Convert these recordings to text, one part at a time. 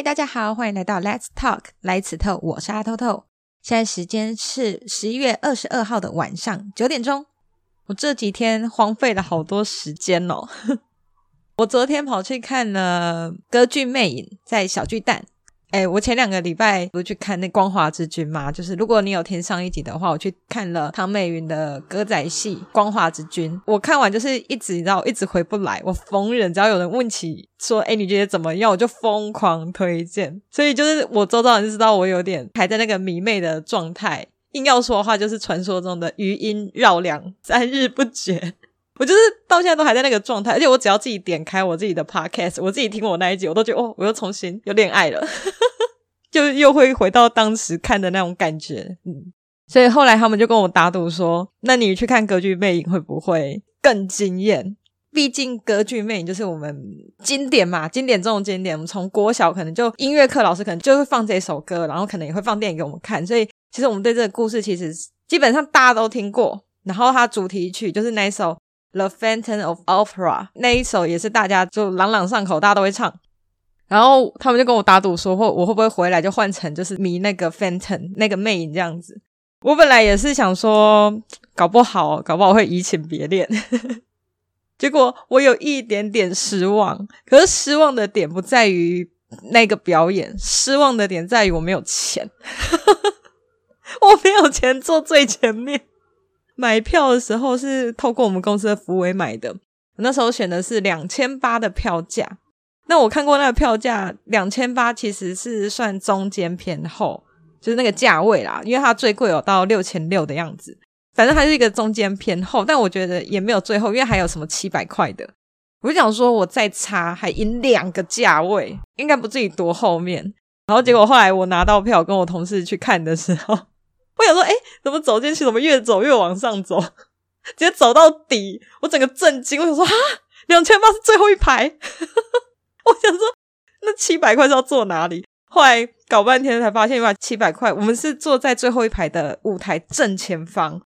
嗨，大家好，欢迎来到 Let's Talk 来此透，我是阿透透。现在时间是十一月二十二号的晚上九点钟。我这几天荒废了好多时间哦。我昨天跑去看了歌剧魅影，在小巨蛋。哎，我前两个礼拜不是去看那《光华之君》嘛？就是如果你有听上一集的话，我去看了唐美云的歌仔戏《光华之君》。我看完就是一直，你知道，一直回不来。我逢人只要有人问起说：“哎，你觉得怎么样？”我就疯狂推荐。所以就是我周遭人知道我有点还在那个迷妹的状态。硬要说的话，就是传说中的余音绕梁，三日不绝。我就是到现在都还在那个状态，而且我只要自己点开我自己的 podcast，我自己听我那一集，我都觉得哦，我又重新有恋爱了，就又会回到当时看的那种感觉。嗯，所以后来他们就跟我打赌说，那你去看歌剧魅影会不会更惊艳？毕竟歌剧魅影就是我们经典嘛，经典中的经典。我们从国小可能就音乐课老师可能就会放这首歌，然后可能也会放电影给我们看，所以其实我们对这个故事其实基本上大家都听过。然后它主题曲就是那首。The Phantom of Opera 那一首也是大家就朗朗上口，大家都会唱。然后他们就跟我打赌说，或我会不会回来就换成就是迷那个 Phantom 那个魅影这样子。我本来也是想说，搞不好搞不好会移情别恋。结果我有一点点失望。可是失望的点不在于那个表演，失望的点在于我没有钱。我没有钱坐最前面。买票的时候是透过我们公司的福委买的，我那时候选的是两千八的票价。那我看过那个票价，两千八其实是算中间偏后，就是那个价位啦，因为它最贵有到六千六的样子。反正它是一个中间偏后，但我觉得也没有最后，因为还有什么七百块的。我就想说，我再差还赢两个价位，应该不至于多后面。然后结果后来我拿到票，跟我同事去看的时候。我想说，哎，怎么走进去，怎么越走越往上走，直接走到底，我整个震惊。我想说，啊，两千八是最后一排。我想说，那七百块是要坐哪里？后来搞半天才发现，原来七百块我们是坐在最后一排的舞台正前方，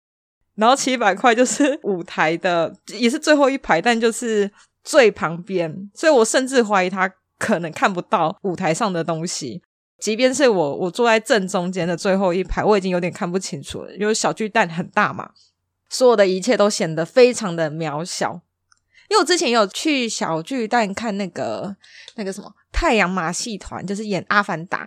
然后七百块就是 舞台的，也是最后一排，但就是最旁边，所以我甚至怀疑他可能看不到舞台上的东西。即便是我，我坐在正中间的最后一排，我已经有点看不清楚了，因为小巨蛋很大嘛，所有的一切都显得非常的渺小。因为我之前有去小巨蛋看那个那个什么太阳马戏团，就是演《阿凡达》，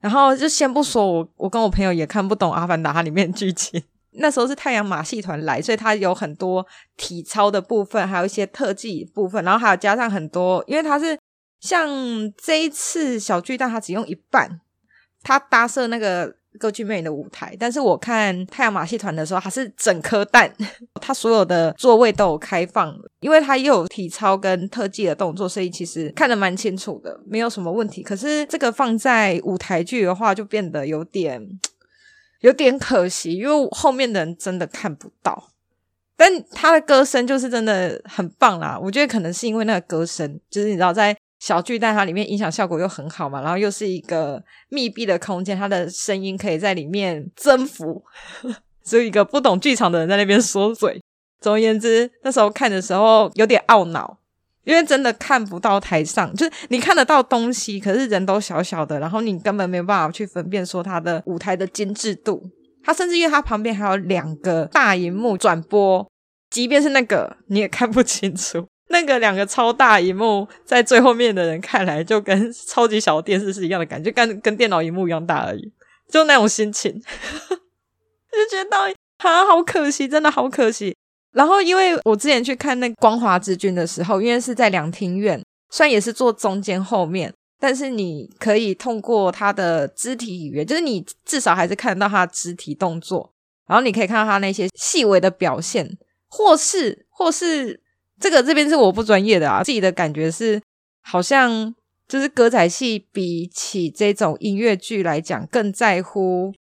然后就先不说我，我跟我朋友也看不懂《阿凡达》它里面剧情。那时候是太阳马戏团来，所以它有很多体操的部分，还有一些特技部分，然后还有加上很多，因为它是。像这一次小巨蛋，它只用一半，它搭设那个歌剧魅影的舞台。但是我看太阳马戏团的时候，它是整颗蛋，它所有的座位都有开放，因为它又有体操跟特技的动作，所以其实看得蛮清楚的，没有什么问题。可是这个放在舞台剧的话，就变得有点有点可惜，因为后面的人真的看不到。但他的歌声就是真的很棒啦，我觉得可能是因为那个歌声，就是你知道在。小巨蛋它里面音响效果又很好嘛，然后又是一个密闭的空间，它的声音可以在里面征服，所以一个不懂剧场的人在那边说嘴。总而言之，那时候看的时候有点懊恼，因为真的看不到台上，就是你看得到东西，可是人都小小的，然后你根本没有办法去分辨说它的舞台的精致度。它甚至因为它旁边还有两个大荧幕转播，即便是那个你也看不清楚。那个两个超大荧幕在最后面的人看来，就跟超级小电视是一样的感觉，跟跟电脑荧幕一样大而已，就那种心情，就觉得啊，好可惜，真的好可惜。然后因为我之前去看那《光华之君》的时候，因为是在两厅院，虽然也是坐中间后面，但是你可以通过他的肢体语言，就是你至少还是看得到他肢体动作，然后你可以看到他那些细微的表现，或是或是。这个这边是我不专业的啊，自己的感觉是好像就是歌仔戏比起这种音乐剧来讲更在乎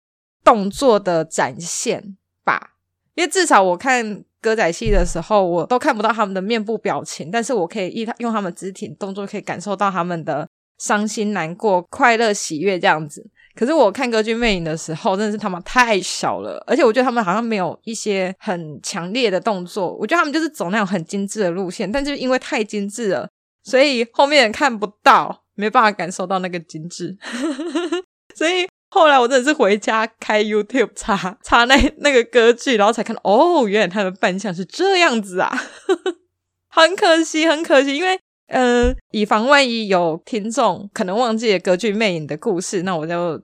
动作的展现吧，因为至少我看歌仔戏的时候，我都看不到他们的面部表情，但是我可以一用他们肢体动作可以感受到他们的伤心、难过、快乐、喜悦这样子。可是我看歌剧魅影的时候，真的是他们太小了，而且我觉得他们好像没有一些很强烈的动作。我觉得他们就是走那种很精致的路线，但就是因为太精致了，所以后面看不到，没办法感受到那个精致。所以后来我真的是回家开 YouTube 查查那那个歌剧，然后才看到哦，原来他的扮相是这样子啊，很可惜，很可惜，因为呃，以防万一有听众可能忘记了《歌剧魅影》的故事，那我就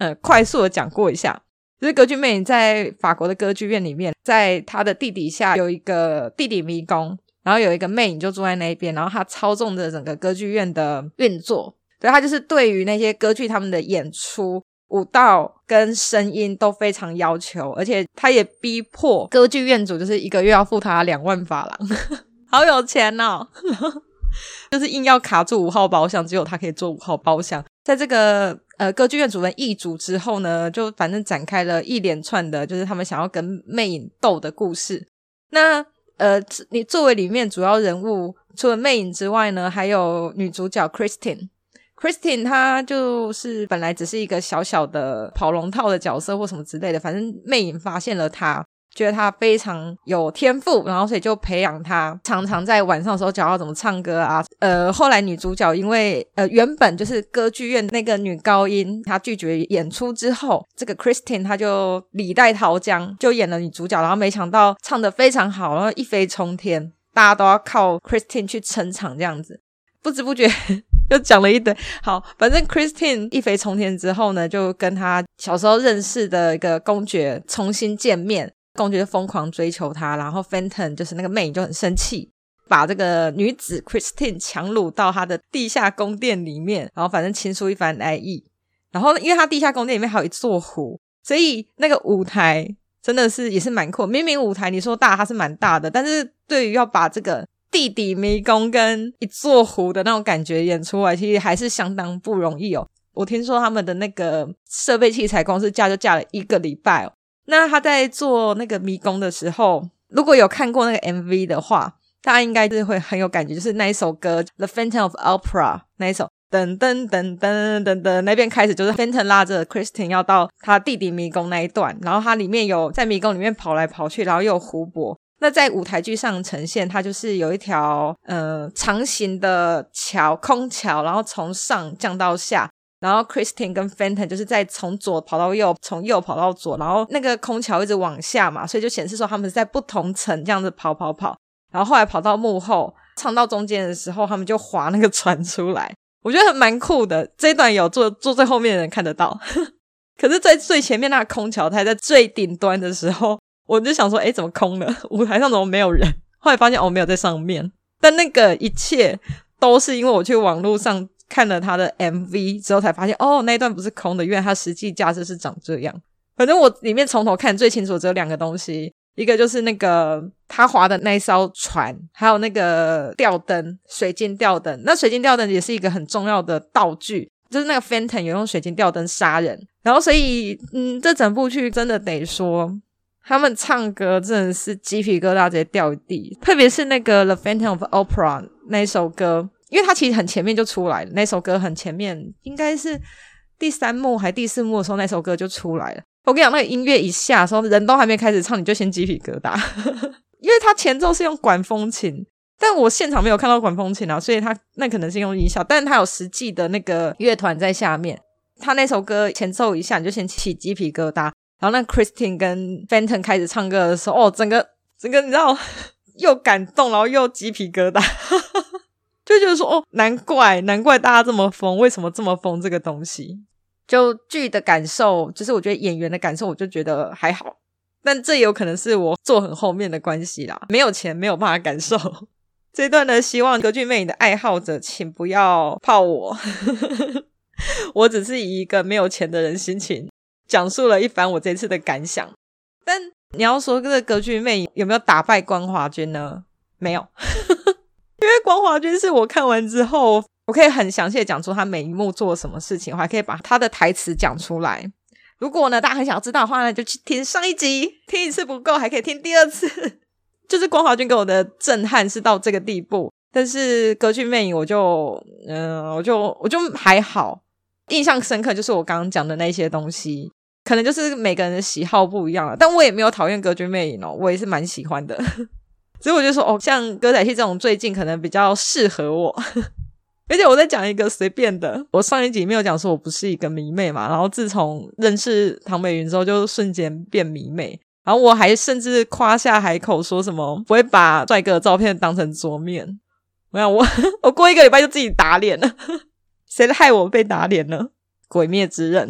呃快速的讲过一下。就是《歌剧魅影》在法国的歌剧院里面，在他的地底下有一个地底迷宫，然后有一个魅影就住在那边，然后他操纵着整个歌剧院的运作。对，他就是对于那些歌剧他们的演出、舞蹈跟声音都非常要求，而且他也逼迫歌剧院主就是一个月要付他两万法郎，好有钱哦！就是硬要卡住五号包厢，只有他可以坐五号包厢。在这个呃歌剧院主人易主之后呢，就反正展开了一连串的，就是他们想要跟魅影斗的故事。那呃，你作为里面主要人物，除了魅影之外呢，还有女主角 Christine。Christine 她就是本来只是一个小小的跑龙套的角色或什么之类的，反正魅影发现了她。觉得他非常有天赋，然后所以就培养他，常常在晚上的时候教他怎么唱歌啊。呃，后来女主角因为呃原本就是歌剧院那个女高音，她拒绝演出之后，这个 Christine 她就李代桃僵，就演了女主角，然后没想到唱得非常好，然后一飞冲天，大家都要靠 Christine 去撑场这样子。不知不觉 就讲了一堆。好，反正 Christine 一飞冲天之后呢，就跟她小时候认识的一个公爵重新见面。公爵疯狂追求她，然后 Fenton 就是那个魅影就很生气，把这个女子 Christine 强掳到他的地下宫殿里面，然后反正倾诉一番爱意。然后因为他地下宫殿里面还有一座湖，所以那个舞台真的是也是蛮酷。明明舞台你说大，它是蛮大的，但是对于要把这个地底迷宫跟一座湖的那种感觉演出来，其实还是相当不容易哦。我听说他们的那个设备器材公司架就架了一个礼拜哦。那他在做那个迷宫的时候，如果有看过那个 MV 的话，大家应该是会很有感觉，就是那一首歌《The Phantom of Opera》那一首，噔噔噔噔噔噔，那边开始就是 Phantom 拉着 Christine 要到他弟弟迷宫那一段，然后它里面有在迷宫里面跑来跑去，然后又有湖泊。那在舞台剧上呈现，它就是有一条呃长形的桥，空桥，然后从上降到下。然后 Christine 跟 Fenton 就是在从左跑到右，从右跑到左，然后那个空桥一直往下嘛，所以就显示说他们是在不同层这样子跑跑跑。然后后来跑到幕后，唱到中间的时候，他们就划那个船出来，我觉得蛮酷的。这段有坐坐最后面的人看得到，可是，在最前面那个空桥台在最顶端的时候，我就想说，诶，怎么空了？舞台上怎么没有人？后来发现哦，没有在上面。但那个一切都是因为我去网络上。看了他的 MV 之后，才发现哦，那一段不是空的，因为他实际架势是长这样。反正我里面从头看最清楚只有两个东西，一个就是那个他划的那一艘船，还有那个吊灯，水晶吊灯。那水晶吊灯也是一个很重要的道具，就是那个 Fenton 有用水晶吊灯杀人。然后，所以嗯，这整部剧真的得说，他们唱歌真的是鸡皮疙瘩直接掉一地，特别是那个 The Phantom of Opera 那首歌。因为他其实很前面就出来了，那首歌很前面，应该是第三幕还第四幕的时候，那首歌就出来了。我跟你讲，那个音乐一下的时候，人都还没开始唱，你就先鸡皮疙瘩，因为他前奏是用管风琴，但我现场没有看到管风琴啊，所以他那可能是用音效，但是他有实际的那个乐团在下面。他那首歌前奏一下，你就先起鸡皮疙瘩，然后那 Christine 跟 Fenton 开始唱歌的时候，哦，整个整个你知道 又感动，然后又鸡皮疙瘩。就觉得说哦，难怪难怪大家这么疯，为什么这么疯？这个东西，就剧的感受，就是我觉得演员的感受，我就觉得还好。但这有可能是我坐很后面的关系啦，没有钱没有办法感受这段呢。希望歌剧魅影的爱好者，请不要泡我，我只是以一个没有钱的人心情讲述了一番我这次的感想。但你要说这个歌剧魅影有没有打败光华君呢？没有。因为光华君是我看完之后，我可以很详细的讲出他每一幕做了什么事情，我还可以把他的台词讲出来。如果呢，大家很想要知道的话呢，就去听上一集，听一次不够，还可以听第二次。就是光华君给我的震撼是到这个地步，但是歌剧魅影我就，嗯、我就我就还好，印象深刻就是我刚刚讲的那些东西，可能就是每个人的喜好不一样了，但我也没有讨厌歌剧魅影哦，我也是蛮喜欢的。所以我就说，哦，像歌仔戏这种最近可能比较适合我。而且我在讲一个随便的，我上一集没有讲说我不是一个迷妹嘛，然后自从认识唐美云之后，就瞬间变迷妹。然后我还甚至夸下海口说什么不会把帅哥的照片当成桌面。我想我 我过一个礼拜就自己打脸了，谁害我被打脸呢？《鬼灭之刃》，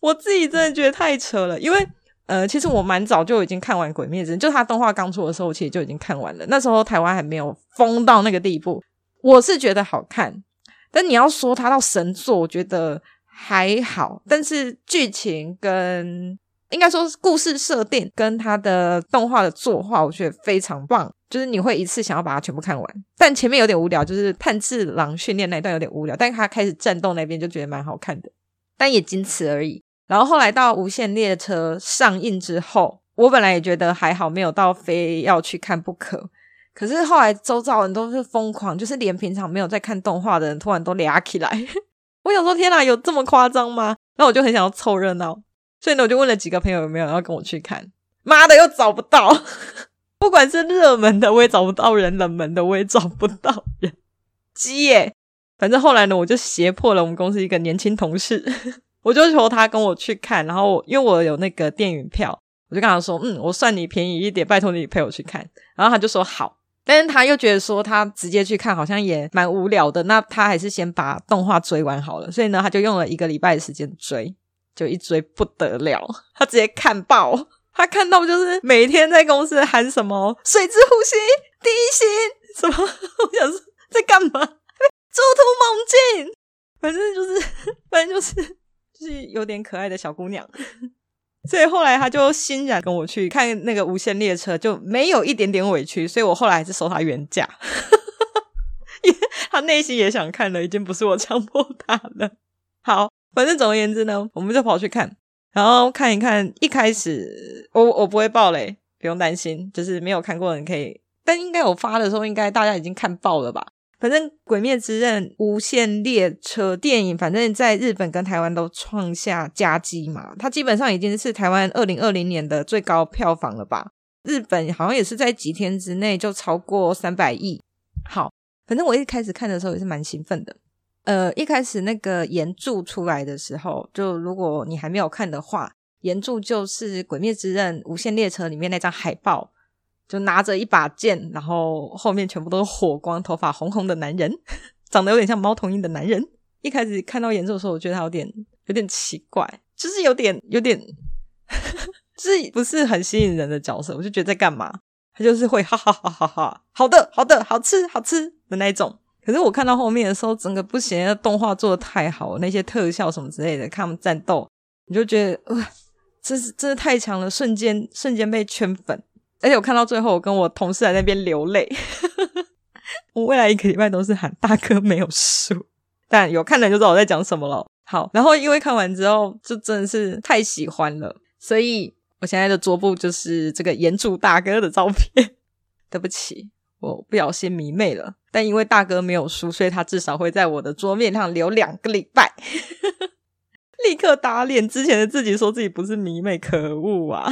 我自己真的觉得太扯了，因为呃，其实我蛮早就已经看完《鬼灭之刃》，就他动画刚出的时候，我其实就已经看完了。那时候台湾还没有疯到那个地步，我是觉得好看。但你要说它到神作，我觉得还好。但是剧情跟应该说故事设定跟它的动画的作画，我觉得非常棒。就是你会一次想要把它全部看完。但前面有点无聊，就是炭治郎训练那一段有点无聊。但他开始战斗那边就觉得蛮好看的，但也仅此而已。然后后来到无限列车上映之后，我本来也觉得还好，没有到非要去看不可。可是后来周遭人都是疯狂，就是连平常没有在看动画的人，突然都俩起来。我想说，天哪，有这么夸张吗？然后我就很想要凑热闹，所以呢，我就问了几个朋友有没有要跟我去看。妈的，又找不到，不管是热门的我也找不到人，冷门的我也找不到人。鸡耶！反正后来呢，我就胁迫了我们公司一个年轻同事，我就求他跟我去看。然后因为我有那个电影票，我就跟他说：“嗯，我算你便宜一点，拜托你陪我去看。”然后他就说：“好。”但是他又觉得说他直接去看好像也蛮无聊的，那他还是先把动画追完好了。所以呢，他就用了一个礼拜的时间追，就一追不得了，他直接看爆。他看到就是每天在公司喊什么“水之呼吸”“第一心”什么，我想说在干嘛？“ 猪突猛进”，反正就是，反正就是，是有点可爱的小姑娘。所以后来他就欣然跟我去看那个无限列车，就没有一点点委屈。所以我后来还是收他原价，因为他内心也想看了，已经不是我强迫他了。好，反正总而言之呢，我们就跑去看，然后看一看。一开始我我不会爆雷，不用担心，就是没有看过的人可以。但应该我发的时候，应该大家已经看爆了吧。反正《鬼灭之刃》无限列车电影，反正在日本跟台湾都创下佳绩嘛。它基本上已经是台湾二零二零年的最高票房了吧？日本好像也是在几天之内就超过三百亿。好，反正我一开始看的时候也是蛮兴奋的。呃，一开始那个原著出来的时候，就如果你还没有看的话，原著就是《鬼灭之刃》无限列车里面那张海报。就拿着一把剑，然后后面全部都是火光，头发红红的男人，长得有点像猫头鹰的男人。一开始看到演奏的时候，我觉得他有点有点奇怪，就是有点有点，就是不是很吸引人的角色。我就觉得在干嘛？他就是会哈哈哈哈哈，好的好的，好吃好吃的那一种。可是我看到后面的时候，整个不行，动画做的太好，那些特效什么之类的，看他们战斗，你就觉得哇，这是真的太强了，瞬间瞬间被圈粉。而且我看到最后，我跟我同事在那边流泪。我未来一个礼拜都是喊大哥没有输，但有看的人就知道我在讲什么了。好，然后因为看完之后就真的是太喜欢了，所以我现在的桌布就是这个炎柱大哥的照片。对不起，我不小心迷妹了。但因为大哥没有输，所以他至少会在我的桌面上留两个礼拜。立刻打脸之前的自己，说自己不是迷妹，可恶啊！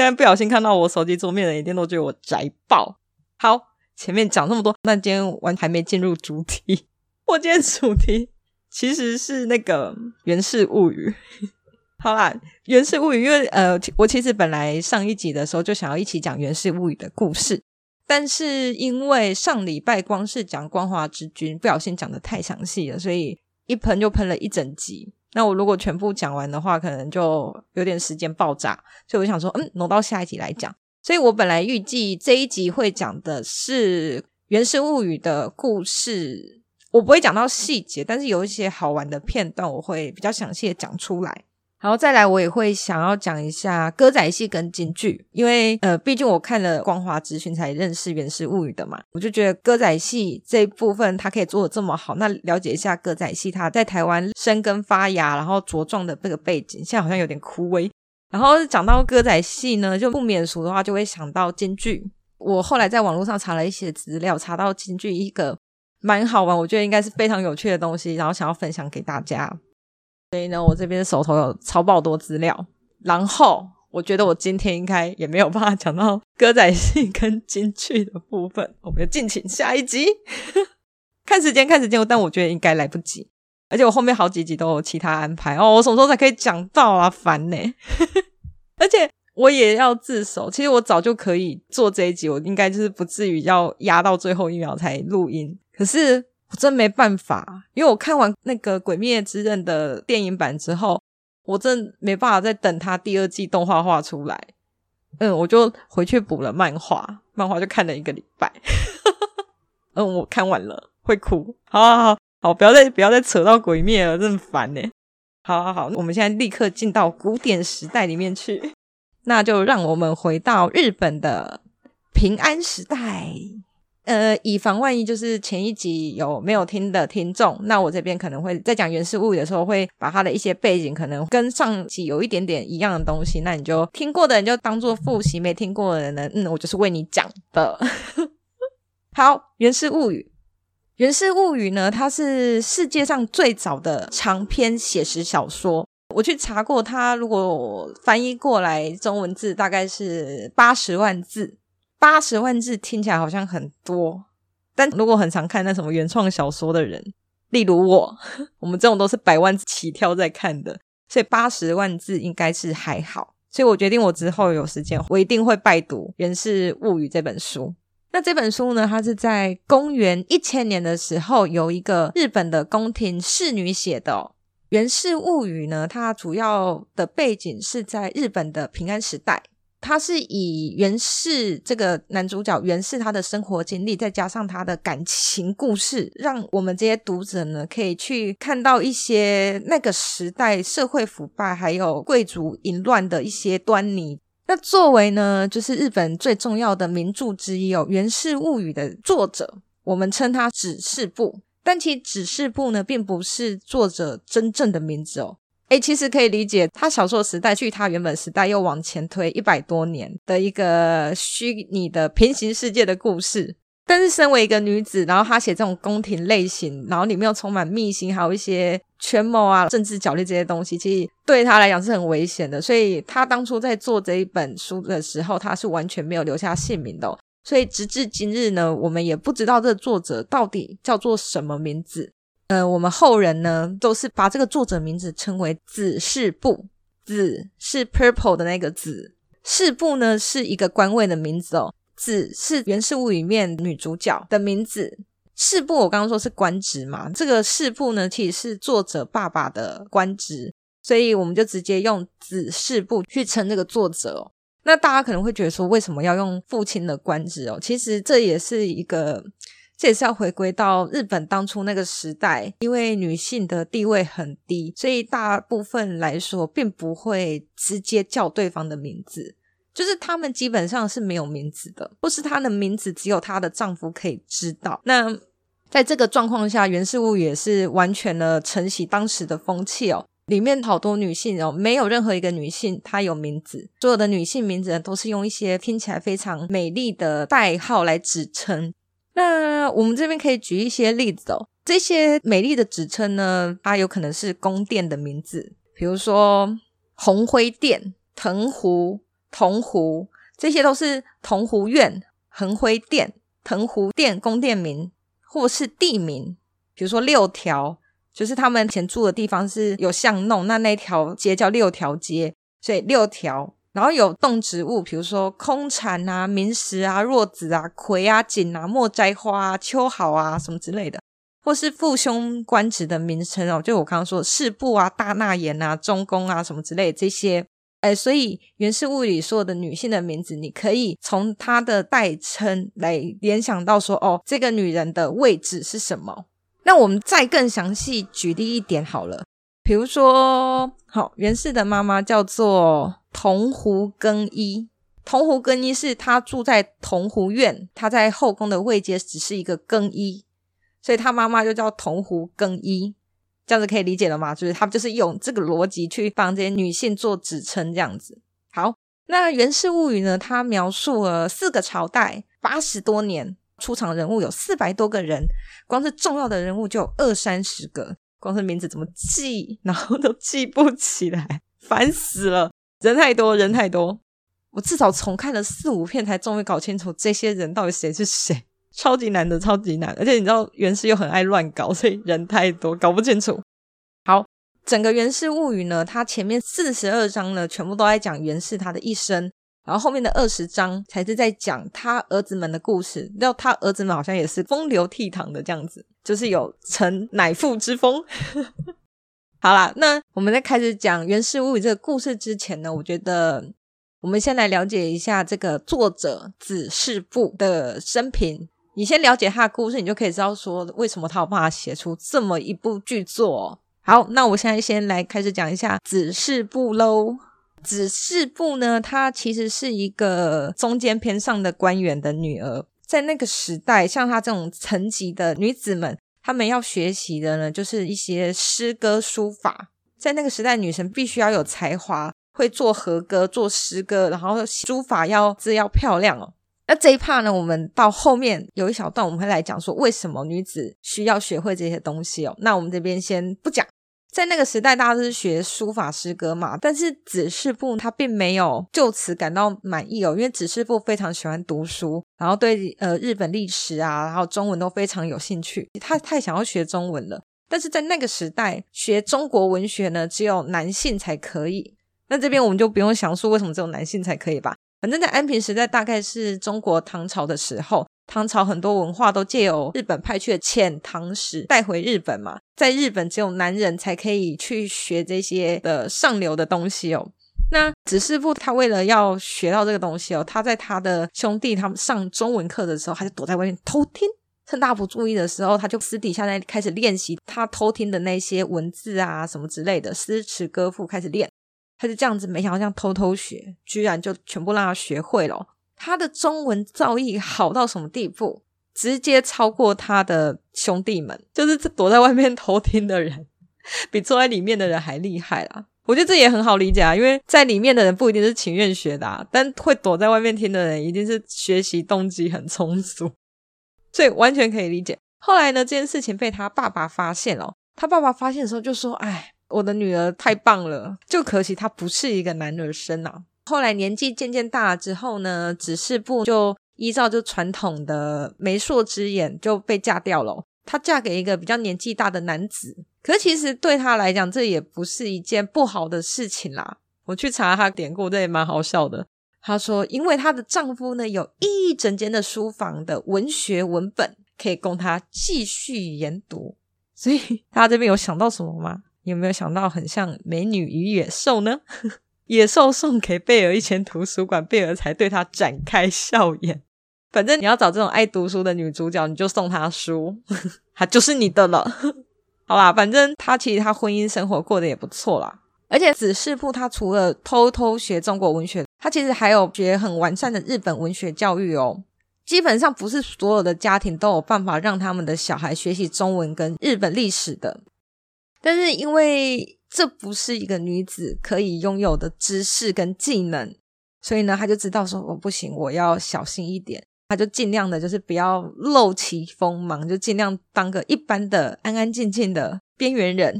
现在不小心看到我手机桌面的，一定都觉得我宅爆。好，前面讲那么多，那今天完还没进入主题。我今天主题其实是那个《源氏物语》。好啦，《源氏物语》因为呃，我其实本来上一集的时候就想要一起讲《源氏物语》的故事，但是因为上礼拜光是讲光华之君，不小心讲的太详细了，所以一喷就喷了一整集。那我如果全部讲完的话，可能就有点时间爆炸，所以我想说，嗯，挪到下一集来讲。所以我本来预计这一集会讲的是《原生物语》的故事，我不会讲到细节，但是有一些好玩的片段，我会比较详细的讲出来。然后再来，我也会想要讲一下歌仔戏跟京剧，因为呃，毕竟我看了《光华之君》才认识《源氏物语》的嘛，我就觉得歌仔戏这一部分它可以做的这么好，那了解一下歌仔戏它在台湾生根发芽，然后茁壮的这个背景，现在好像有点枯萎。然后讲到歌仔戏呢，就不免俗的话，就会想到京剧。我后来在网络上查了一些资料，查到京剧一个蛮好玩，我觉得应该是非常有趣的东西，然后想要分享给大家。所以呢，我这边手头有超爆多资料，然后我觉得我今天应该也没有办法讲到歌仔戏跟京剧的部分，我们就敬请下一集。看时间看时间，但我觉得应该来不及。而且我后面好几集都有其他安排哦，我什么时候才可以讲到啊？烦呢！而且我也要自首，其实我早就可以做这一集，我应该就是不至于要压到最后一秒才录音。可是我真没办法，因为我看完那个《鬼灭之刃》的电影版之后，我真没办法再等他第二季动画画出来。嗯，我就回去补了漫画，漫画就看了一个礼拜。嗯，我看完了会哭。好好好。好，不要再不要再扯到鬼灭了，真烦呢。好好好，我们现在立刻进到古典时代里面去，那就让我们回到日本的平安时代。呃，以防万一，就是前一集有没有听的听众，那我这边可能会在讲《源氏物语》的时候，会把它的一些背景可能跟上集有一点点一样的东西，那你就听过的人就当做复习，没听过的人呢，嗯，我就是为你讲的。好，《源氏物语》。《源氏物语》呢，它是世界上最早的长篇写实小说。我去查过，它如果翻译过来中文字，大概是八十万字。八十万字听起来好像很多，但如果很常看那什么原创小说的人，例如我，我们这种都是百万起跳在看的，所以八十万字应该是还好。所以我决定，我之后有时间，我一定会拜读《源氏物语》这本书。那这本书呢，它是在公元一千年的时候，由一个日本的宫廷侍女写的哦。《源氏物语》呢，它主要的背景是在日本的平安时代。它是以源氏这个男主角源氏他的生活经历，再加上他的感情故事，让我们这些读者呢，可以去看到一些那个时代社会腐败还有贵族淫乱的一些端倪。那作为呢，就是日本最重要的名著之一哦，《源氏物语》的作者，我们称他指示部，但其指示部呢，并不是作者真正的名字哦。诶，其实可以理解，他小说时代距他原本时代又往前推一百多年的一个虚拟的平行世界的故事。但是，身为一个女子，然后她写这种宫廷类型，然后里面又充满秘辛，还有一些权谋啊、政治角力这些东西，其实对她来讲是很危险的。所以，她当初在做这一本书的时候，她是完全没有留下姓名的。所以，直至今日呢，我们也不知道这作者到底叫做什么名字。呃，我们后人呢，都是把这个作者名字称为子氏部。子是 purple 的那个子，氏部呢是一个官位的名字哦。子是《源氏物语》里面女主角的名字，氏部我刚刚说是官职嘛，这个氏部呢其实是作者爸爸的官职，所以我们就直接用子氏部去称这个作者哦。那大家可能会觉得说，为什么要用父亲的官职哦？其实这也是一个，这也是要回归到日本当初那个时代，因为女性的地位很低，所以大部分来说并不会直接叫对方的名字。就是他们基本上是没有名字的，不是她的名字只有她的丈夫可以知道。那在这个状况下，《源氏物》也是完全的承袭当时的风气哦。里面好多女性哦，没有任何一个女性她有名字，所有的女性名字都是用一些听起来非常美丽的代号来指称。那我们这边可以举一些例子哦，这些美丽的指称呢，它有可能是宫殿的名字，比如说弘辉殿、藤壶。桐壶，这些都是桐壶院、恒辉殿、藤壶殿宫殿名，或是地名。比如说六条，就是他们前住的地方是有巷弄，那那条街叫六条街，所以六条。然后有动植物，比如说空蝉啊、鸣石啊、若子啊、葵啊、堇啊、莫斋花、秋毫啊什么之类的，或是父兄官职的名称哦，就我刚刚说的士部啊、大纳言啊、中宫啊什么之类的这些。哎，所以《源氏物语》所有的女性的名字，你可以从她的代称来联想到说，哦，这个女人的位置是什么？那我们再更详细举例一点好了，比如说，好，源氏的妈妈叫做桐湖更衣，桐湖更衣是他住在桐湖院，他在后宫的位阶只是一个更衣，所以他妈妈就叫桐湖更衣。这样子可以理解了吗？就是他就是用这个逻辑去帮这些女性做指称，这样子。好，那《源氏物语》呢？它描述了四个朝代，八十多年，出场人物有四百多个人，光是重要的人物就有二三十个，光是名字怎么记，然后都记不起来，烦死了！人太多，人太多，我至少重看了四五遍才终于搞清楚这些人到底谁是谁。超级难的，超级难。而且你知道源氏又很爱乱搞，所以人太多，搞不清楚。好，整个源氏物语呢，它前面四十二章呢，全部都在讲源氏他的一生，然后后面的二十章才是在讲他儿子们的故事。然后他儿子们好像也是风流倜傥的这样子，就是有成乃父之风。好啦，那我们在开始讲源氏物语这个故事之前呢，我觉得我们先来了解一下这个作者子氏部的生平。你先了解他的故事，你就可以知道说为什么他有办法写出这么一部巨作。好，那我现在先来开始讲一下子氏部喽。子氏部呢，她其实是一个中间偏上的官员的女儿，在那个时代，像她这种层级的女子们，他们要学习的呢，就是一些诗歌书法。在那个时代，女生必须要有才华，会做和歌、做诗歌，然后书法要字要漂亮哦。那这一 part 呢，我们到后面有一小段，我们会来讲说为什么女子需要学会这些东西哦。那我们这边先不讲。在那个时代，大家都是学书法诗歌嘛，但是子氏部他并没有就此感到满意哦，因为子氏部非常喜欢读书，然后对呃日本历史啊，然后中文都非常有兴趣，他太想要学中文了。但是在那个时代，学中国文学呢，只有男性才可以。那这边我们就不用详述为什么只有男性才可以吧。反正，在安平时代，大概是中国唐朝的时候，唐朝很多文化都借由日本派去的遣唐使带回日本嘛。在日本，只有男人才可以去学这些的上流的东西哦。那子师傅他为了要学到这个东西哦，他在他的兄弟他们上中文课的时候，他就躲在外面偷听，趁大不注意的时候，他就私底下在开始练习他偷听的那些文字啊什么之类的诗词歌赋，开始练。他就这样子，没想到这样偷偷学，居然就全部让他学会了。他的中文造诣好到什么地步？直接超过他的兄弟们，就是躲在外面偷听的人，比坐在里面的人还厉害啦。我觉得这也很好理解啊，因为在里面的人不一定是情愿学的啊，但会躲在外面听的人，一定是学习动机很充足，所以完全可以理解。后来呢，这件事情被他爸爸发现了，他爸爸发现的时候就说：“哎。”我的女儿太棒了，就可惜她不是一个男儿身啊。后来年纪渐渐大了之后呢，指示部就依照就传统的媒妁之言就被嫁掉了。她嫁给一个比较年纪大的男子，可其实对她来讲，这也不是一件不好的事情啦。我去查她典故，这也蛮好笑的。她说，因为她的丈夫呢，有一整间的书房的文学文本可以供她继续研读，所以大家这边有想到什么吗？有没有想到很像《美女与野兽》呢？野兽送给贝儿一间图书馆，贝儿才对他展开笑颜。反正你要找这种爱读书的女主角，你就送她书，她就是你的了。好啦，反正她其实她婚姻生活过得也不错啦。而且子氏部她除了偷偷学中国文学，她其实还有学很完善的日本文学教育哦。基本上不是所有的家庭都有办法让他们的小孩学习中文跟日本历史的。但是因为这不是一个女子可以拥有的知识跟技能，所以呢，他就知道说，我不行，我要小心一点。他就尽量的，就是不要露其锋芒，就尽量当个一般的安安静静的边缘人。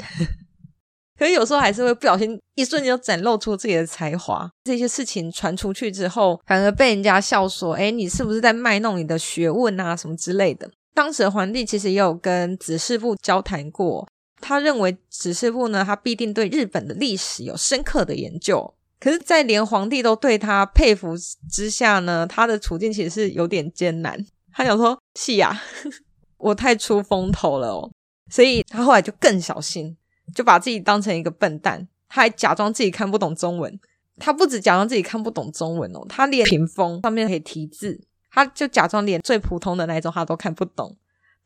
可是有时候还是会不小心，一瞬间就展露出自己的才华。这些事情传出去之后，反而被人家笑说：“诶，你是不是在卖弄你的学问啊？什么之类的。”当时的皇帝其实也有跟子氏部交谈过。他认为子氏部呢，他必定对日本的历史有深刻的研究。可是，在连皇帝都对他佩服之下呢，他的处境其实是有点艰难。他想说：“是呀，我太出风头了哦。”所以他后来就更小心，就把自己当成一个笨蛋，他还假装自己看不懂中文。他不止假装自己看不懂中文哦，他连屏风上面可以题字，他就假装连最普通的那一种他都看不懂，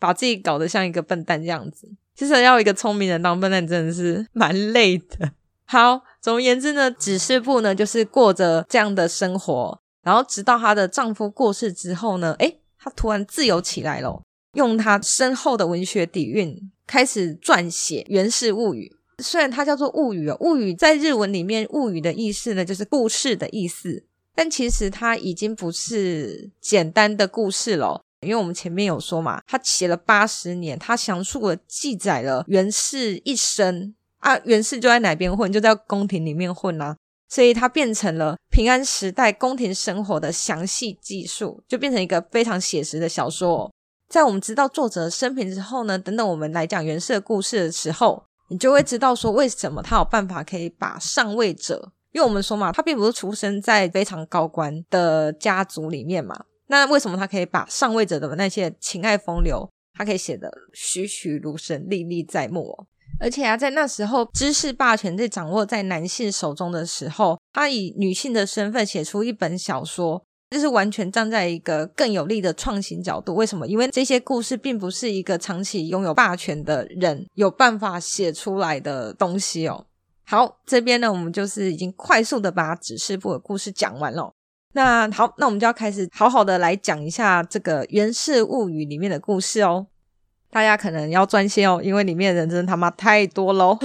把自己搞得像一个笨蛋这样子。其实要一个聪明人当笨蛋真的是蛮累的。好，总而言之呢，指示部呢就是过着这样的生活，然后直到她的丈夫过世之后呢，诶，她突然自由起来了，用她深厚的文学底蕴开始撰写《源氏物语》。虽然它叫做物语哦，物语在日文里面，物语的意思呢就是故事的意思，但其实它已经不是简单的故事了。因为我们前面有说嘛，他写了八十年，他详述了记载了源氏一生啊，源氏就在哪边混，就在宫廷里面混啊，所以他变成了平安时代宫廷生活的详细记述，就变成一个非常写实的小说。在我们知道作者生平之后呢，等等我们来讲源氏的故事的时候，你就会知道说为什么他有办法可以把上位者，因为我们说嘛，他并不是出生在非常高官的家族里面嘛，那为什么他可以把上位者的那些情爱风流，他可以写得栩栩如生、历历在目哦？而且啊，在那时候知识霸权在掌握在男性手中的时候，他以女性的身份写出一本小说，就是完全站在一个更有利的创新角度。为什么？因为这些故事并不是一个长期拥有霸权的人有办法写出来的东西哦。好，这边呢，我们就是已经快速的把指示部的故事讲完了。那好，那我们就要开始好好的来讲一下这个《源氏物语》里面的故事哦。大家可能要专心哦，因为里面的人真的他妈太多喽，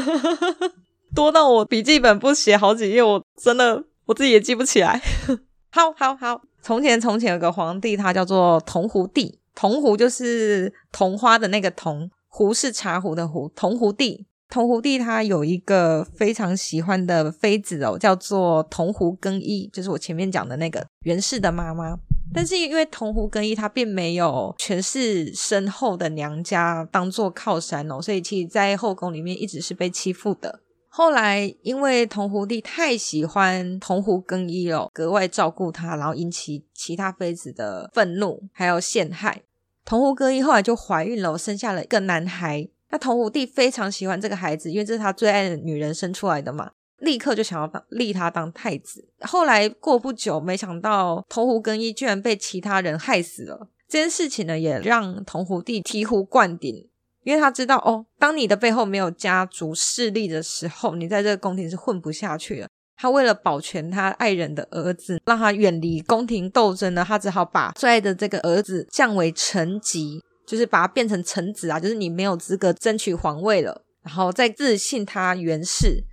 多到我笔记本不写好几页，我真的我自己也记不起来。好好好，从前从前有个皇帝，他叫做桐壶帝，桐壶就是桐花的那个桐，壶是茶壶的壶，桐壶帝。桐壶帝他有一个非常喜欢的妃子哦，叫做桐壶更衣，就是我前面讲的那个袁氏的妈妈。但是因为桐壶更衣，他并没有权势深厚的娘家当做靠山哦，所以其实在后宫里面一直是被欺负的。后来因为桐壶帝太喜欢桐壶更衣了，格外照顾他，然后引起其他妃子的愤怒还有陷害。桐壶更衣后来就怀孕了，生下了一个男孩。那桐壶帝非常喜欢这个孩子，因为这是他最爱的女人生出来的嘛。立刻就想要当立他当太子，后来过不久，没想到桐壶更衣居然被其他人害死了。这件事情呢，也让桐壶帝醍醐灌顶，因为他知道哦，当你的背后没有家族势力的时候，你在这个宫廷是混不下去了。他为了保全他爱人的儿子，让他远离宫廷斗争呢，他只好把最爱的这个儿子降为臣籍，就是把他变成臣子啊，就是你没有资格争取皇位了，然后再自信他源氏。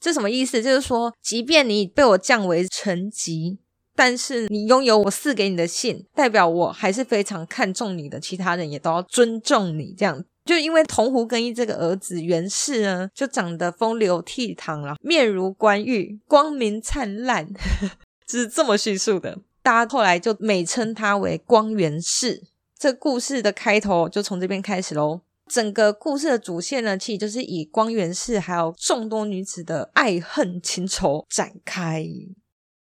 这什么意思？就是说，即便你被我降为臣籍，但是你拥有我赐给你的信，代表我还是非常看重你的。其他人也都要尊重你。这样，就因为桐壶更衣这个儿子袁氏呢，就长得风流倜傥了，面如冠玉，光明灿烂，就 是这么叙述的。大家后来就美称他为光源氏。这故事的开头就从这边开始喽。整个故事的主线呢，其实就是以光源氏还有众多女子的爱恨情仇展开。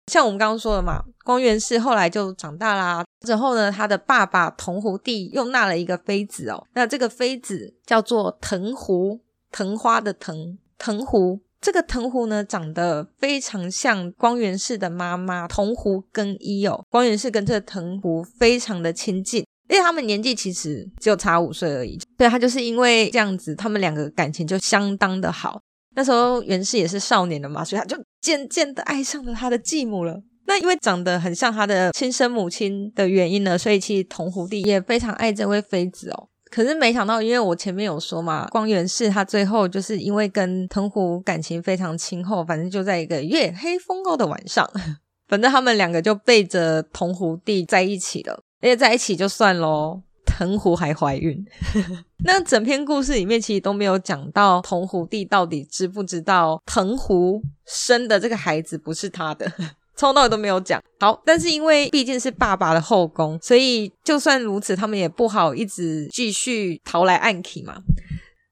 像我们刚刚说的嘛，光源氏后来就长大啦，之后呢，他的爸爸藤壶帝又纳了一个妃子哦。那这个妃子叫做藤壶，藤花的藤，藤壶。这个藤壶呢，长得非常像光源氏的妈妈藤壶更衣哦。光源氏跟这个藤壶非常的亲近。因为他们年纪其实只有差五岁而已，对，他就是因为这样子，他们两个感情就相当的好。那时候袁氏也是少年了嘛，所以他就渐渐的爱上了他的继母了。那因为长得很像他的亲生母亲的原因呢，所以其实桐壶帝也非常爱这位妃子哦。可是没想到，因为我前面有说嘛，光源氏他最后就是因为跟藤壶感情非常亲厚，反正就在一个月黑风高的晚上，反正他们两个就背着桐壶帝在一起了。而且在一起就算咯，藤壶还怀孕。那整篇故事里面其实都没有讲到藤壶弟到底知不知道藤壶生的这个孩子不是他的，从头到尾都没有讲。好，但是因为毕竟是爸爸的后宫，所以就算如此，他们也不好一直继续逃来暗去嘛。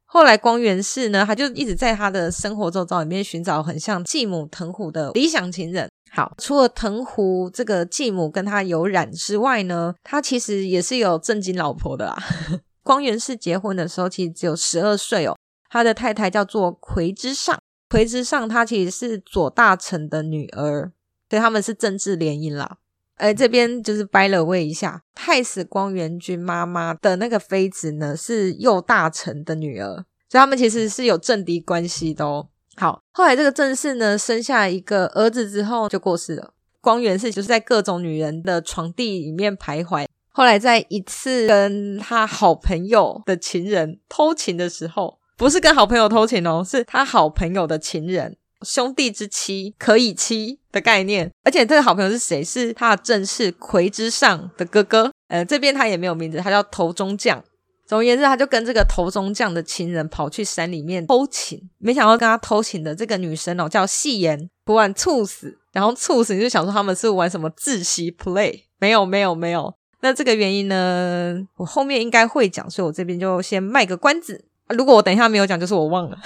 后来光源氏呢，他就一直在他的生活周遭里面寻找很像继母藤壶的理想情人。好，除了藤壶这个继母跟他有染之外呢，他其实也是有正经老婆的啦。光源氏结婚的时候其实只有十二岁哦，他的太太叫做夔之上，夔之上她其实是左大臣的女儿，对，他们是政治联姻啦。哎，这边就是掰了位一下，太史光源君妈妈的那个妃子呢是右大臣的女儿，所以他们其实是有政敌关系的哦。好，后来这个正室呢生下一个儿子之后就过世了。光源氏就是在各种女人的床地里面徘徊。后来在一次跟他好朋友的情人偷情的时候，不是跟好朋友偷情哦，是他好朋友的情人，兄弟之妻可以妻的概念。而且这个好朋友是谁？是他的正室夔之上的哥哥。呃，这边他也没有名字，他叫头中将。总而言之，他就跟这个头中将的情人跑去山里面偷情，没想到跟他偷情的这个女生哦，叫戏言，不玩猝死，然后猝死，你就想说他们是玩什么窒息 play？没有，没有，没有，那那这个原因呢，我后面应该会讲，所以我这边就先卖个关子。如果我等一下没有讲，就是我忘了。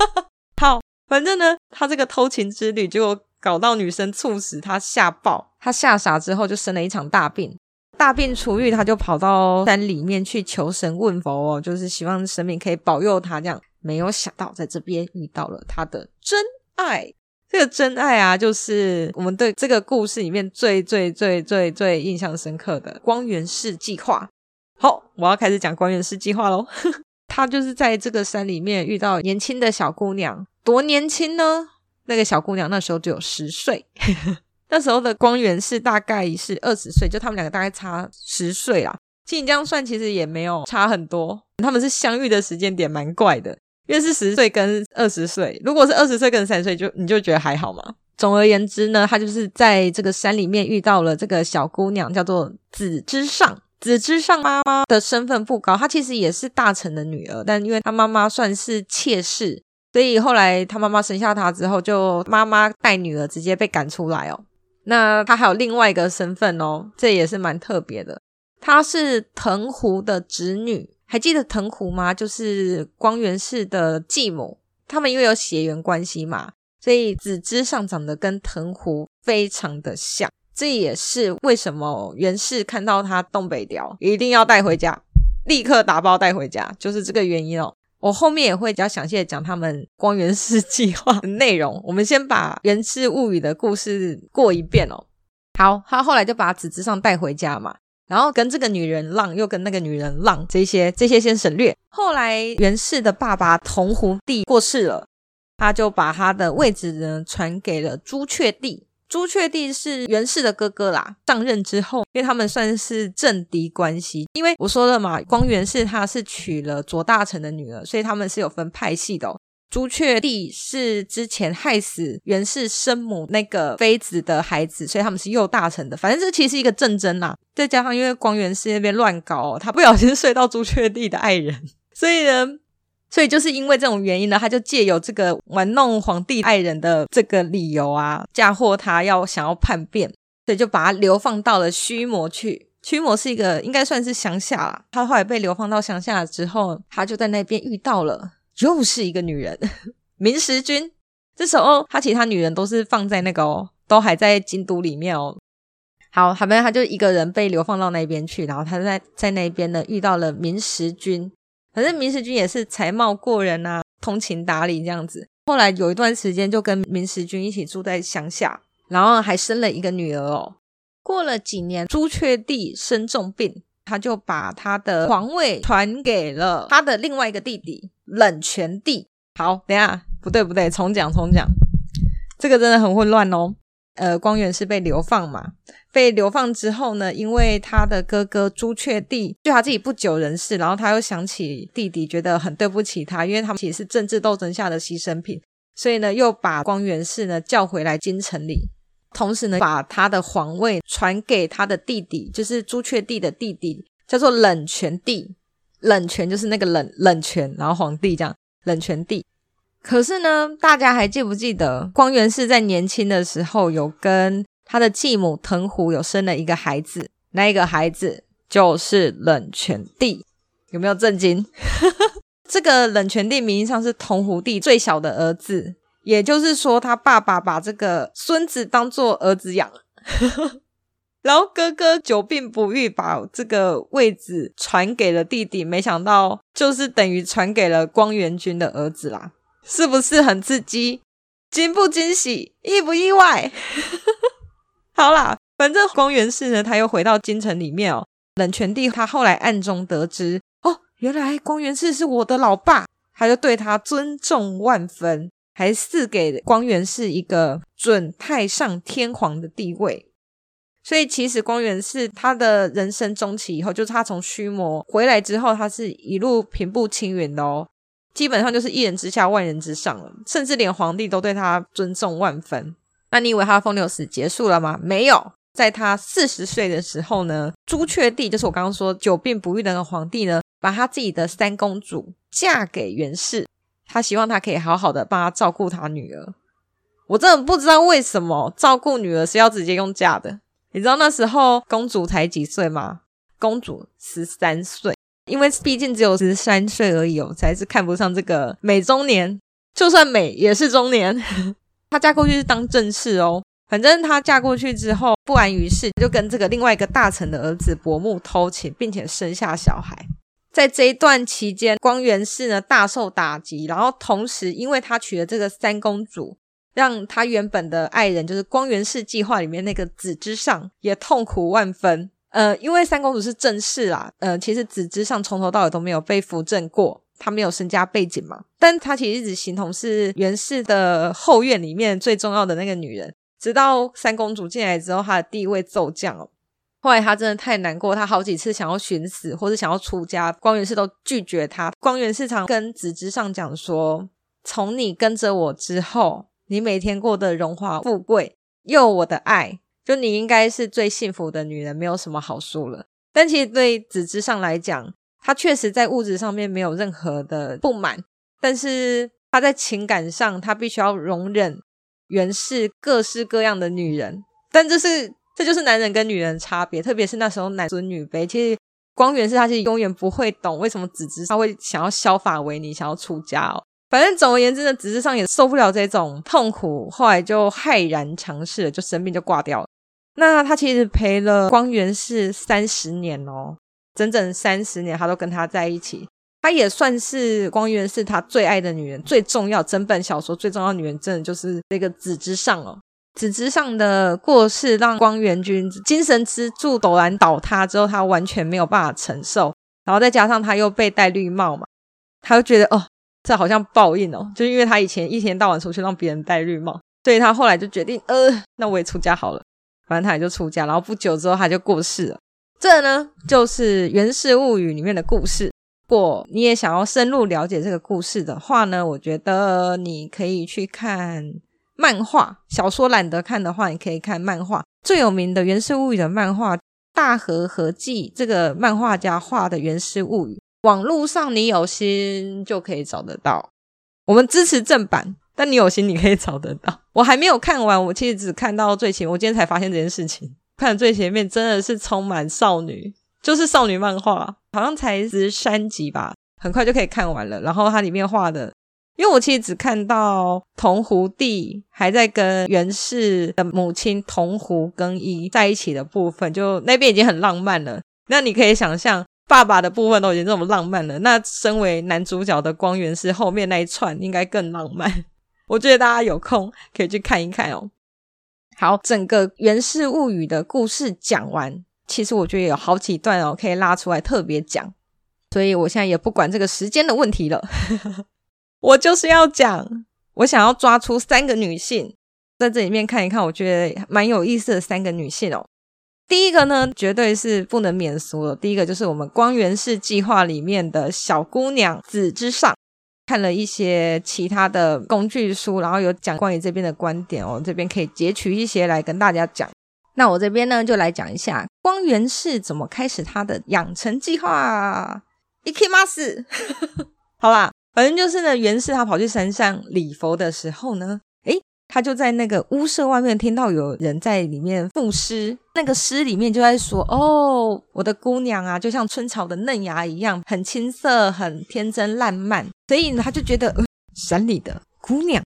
好，反正呢，他这个偷情之旅，结果搞到女生猝死，他吓爆，他吓傻之后就生了一场大病。大病初愈，他就跑到山里面去求神问佛哦，就是希望神明可以保佑他这样。没有想到在这边遇到了他的真爱。这个真爱啊，就是我们对这个故事里面最最最最最印象深刻的光源氏计划。好，我要开始讲光源氏计划喽。他就是在这个山里面遇到年轻的小姑娘，多年轻呢？那个小姑娘那时候只有十岁，那时候的光源是大概是二十岁，就他们两个大概差十岁啦。其实你这样算，其实也没有差很多。他们是相遇的时间点蛮怪的。因为是十岁跟二十岁，如果是二十岁跟三十岁，就你就觉得还好嘛。总而言之呢，他就是在这个山里面遇到了这个小姑娘，叫做紫之上。紫之上妈妈的身份不高，她其实也是大臣的女儿，但因为她妈妈算是妾室，所以后来她妈妈生下她之后，就妈妈带女儿直接被赶出来哦。那他还有另外一个身份哦，这也是蛮特别的，他是藤壶的侄女。还记得藤壶吗？就是光源氏的继母，他们因为有血缘关系嘛，所以子之上长得跟藤壶非常的像。这也是为什么源氏看到他东北雕，一定要带回家，立刻打包带回家，就是这个原因哦。我后面也会比较详细的讲他们 光源氏计划的内容。我们先把源氏物语的故事过一遍哦。好，他后来就把紫之上带回家嘛。然后跟这个女人浪，又跟那个女人浪，这些这些先省略。后来源氏的爸爸同胡帝过世了，他就把他的位置呢传给了朱雀帝。朱雀帝是源氏的哥哥啦。上任之后，因为他们算是政敌关系，因为我说了嘛，光源氏他是娶了左大臣的女儿，所以他们是有分派系的。朱雀帝是之前害死源氏生母那个妃子的孩子，所以他们是右大臣的。反正这其实是一个政争呐，再加上因为光源氏那边乱搞，他不小心睡到朱雀帝的爱人，所以呢，所以就是因为这种原因呢，他就借由这个玩弄皇帝爱人的这个理由啊，嫁祸他要想要叛变，所以就把他流放到了须磨去。须磨是一个应该算是乡下啦，他后来被流放到乡下之后，他就在那边遇到了。又是一个女人，明石君。这时候他其他女人都是放在那个哦，都还在京都里面哦。好，反正他就一个人被流放到那边去，然后他在在那边呢遇到了明石君。反正明时君也是才貌过人啊，通情达理这样子。后来有一段时间就跟明时君一起住在乡下，然后还生了一个女儿哦。过了几年，朱雀帝生重病。他就把他的皇位传给了他的另外一个弟弟冷泉帝。好，等下，不对不对，重讲重讲，这个真的很混乱哦。呃，光源氏被流放嘛，被流放之后呢，因为他的哥哥朱雀帝就他自己不久人世，然后他又想起弟弟，觉得很对不起他，因为他们其实是政治斗争下的牺牲品，所以呢，又把光源氏呢叫回来京城里。同时呢，把他的皇位传给他的弟弟，就是朱雀帝的弟弟，叫做冷泉帝。冷泉就是那个冷冷泉，然后皇帝这样，冷泉帝。可是呢，大家还记不记得光源氏在年轻的时候有跟他的继母藤壶有生了一个孩子？那一个孩子就是冷泉帝，有没有震惊？这个冷泉帝名义上是藤壶帝最小的儿子。也就是说，他爸爸把这个孙子当做儿子养，然后哥哥久病不愈，把这个位置传给了弟弟，没想到就是等于传给了光源君的儿子啦，是不是很刺激？惊不惊喜？意不意外？好啦，反正光源氏呢，他又回到京城里面哦。冷泉帝他后来暗中得知，哦，原来光源氏是我的老爸，他就对他尊重万分。还赐给光源氏一个准太上天皇的地位，所以其实光源氏他的人生中期以后，就是他从须磨回来之后，他是一路平步青云的哦，基本上就是一人之下万人之上了，甚至连皇帝都对他尊重万分。那你以为他的风流史结束了吗？没有，在他四十岁的时候呢，朱雀帝就是我刚刚说久病不愈的那个皇帝呢，把他自己的三公主嫁给袁氏。他希望他可以好好的帮他照顾他女儿。我真的不知道为什么照顾女儿是要直接用嫁的。你知道那时候公主才几岁吗？公主十三岁，因为毕竟只有十三岁而已哦，才是看不上这个美中年，就算美也是中年。她嫁过去是当正室哦，反正她嫁过去之后不安于室，就跟这个另外一个大臣的儿子伯木偷情，并且生下小孩。在这一段期间，光源氏呢大受打击，然后同时因为他娶了这个三公主，让他原本的爱人就是光源氏计划里面那个子之上也痛苦万分。呃，因为三公主是正室啊，呃，其实子之上从头到尾都没有被扶正过，她没有身家背景嘛，但她其实一直形同是元氏的后院里面最重要的那个女人，直到三公主进来之后，她的地位骤降哦。后来她真的太难过，她好几次想要寻死或者想要出家，光源氏都拒绝她。光源氏常跟子之上讲说：“从你跟着我之后，你每天过得荣华富贵，又有我的爱，就你应该是最幸福的女人，没有什么好说了。”但其实对子之上来讲，他确实在物质上面没有任何的不满，但是他在情感上，他必须要容忍源氏各式各样的女人，但这是。这就是男人跟女人差别，特别是那时候男尊女卑。其实光源氏他是永远不会懂为什么子之他会想要削发为尼，想要出家哦。反正总而言之呢，子之上也受不了这种痛苦，后来就骇然长逝了，就生病就挂掉了。那他其实陪了光源氏三十年哦，整整三十年他都跟他在一起。他也算是光源氏他最爱的女人，最重要，整本小说最重要的女人，真的就是这个子之上哦。子之上的过世让光源君精神支柱陡然倒塌之后，他完全没有办法承受，然后再加上他又被戴绿帽嘛，他就觉得哦，这好像报应哦，就因为他以前一天到晚出去让别人戴绿帽，所以他后来就决定，呃，那我也出家好了，反正他也就出家，然后不久之后他就过世了。这呢就是《源氏物语》里面的故事。如果你也想要深入了解这个故事的话呢，我觉得你可以去看。漫画小说懒得看的话，你可以看漫画。最有名的《源氏物语》的漫画《大和和记》，这个漫画家画的《源氏物语》，网络上你有心就可以找得到。我们支持正版，但你有心你可以找得到。我还没有看完，我其实只看到最前，我今天才发现这件事情。看最前面真的是充满少女，就是少女漫画，好像才十三集吧，很快就可以看完了。然后它里面画的。因为我其实只看到桐湖弟还在跟源氏的母亲桐湖更衣在一起的部分，就那边已经很浪漫了。那你可以想象，爸爸的部分都已经这么浪漫了，那身为男主角的光源氏后面那一串应该更浪漫。我觉得大家有空可以去看一看哦。好，整个《源氏物语》的故事讲完，其实我觉得有好几段哦可以拉出来特别讲，所以我现在也不管这个时间的问题了。我就是要讲，我想要抓出三个女性，在这里面看一看，我觉得蛮有意思的三个女性哦。第一个呢，绝对是不能免俗的。第一个就是我们光源氏计划里面的小姑娘子之上。看了一些其他的工具书，然后有讲关于这边的观点哦，这边可以截取一些来跟大家讲。那我这边呢，就来讲一下光源氏怎么开始他的养成计划。いきます，好吧。反正就是呢，源氏他跑去山上礼佛的时候呢，诶， 他就在那个屋舍外面听到有人在里面赋诗，那个诗里面就在说：“哦，我的姑娘啊，就像春草的嫩芽一样，很青涩，很天真烂漫。”所以，他就觉得，呃，山里的姑娘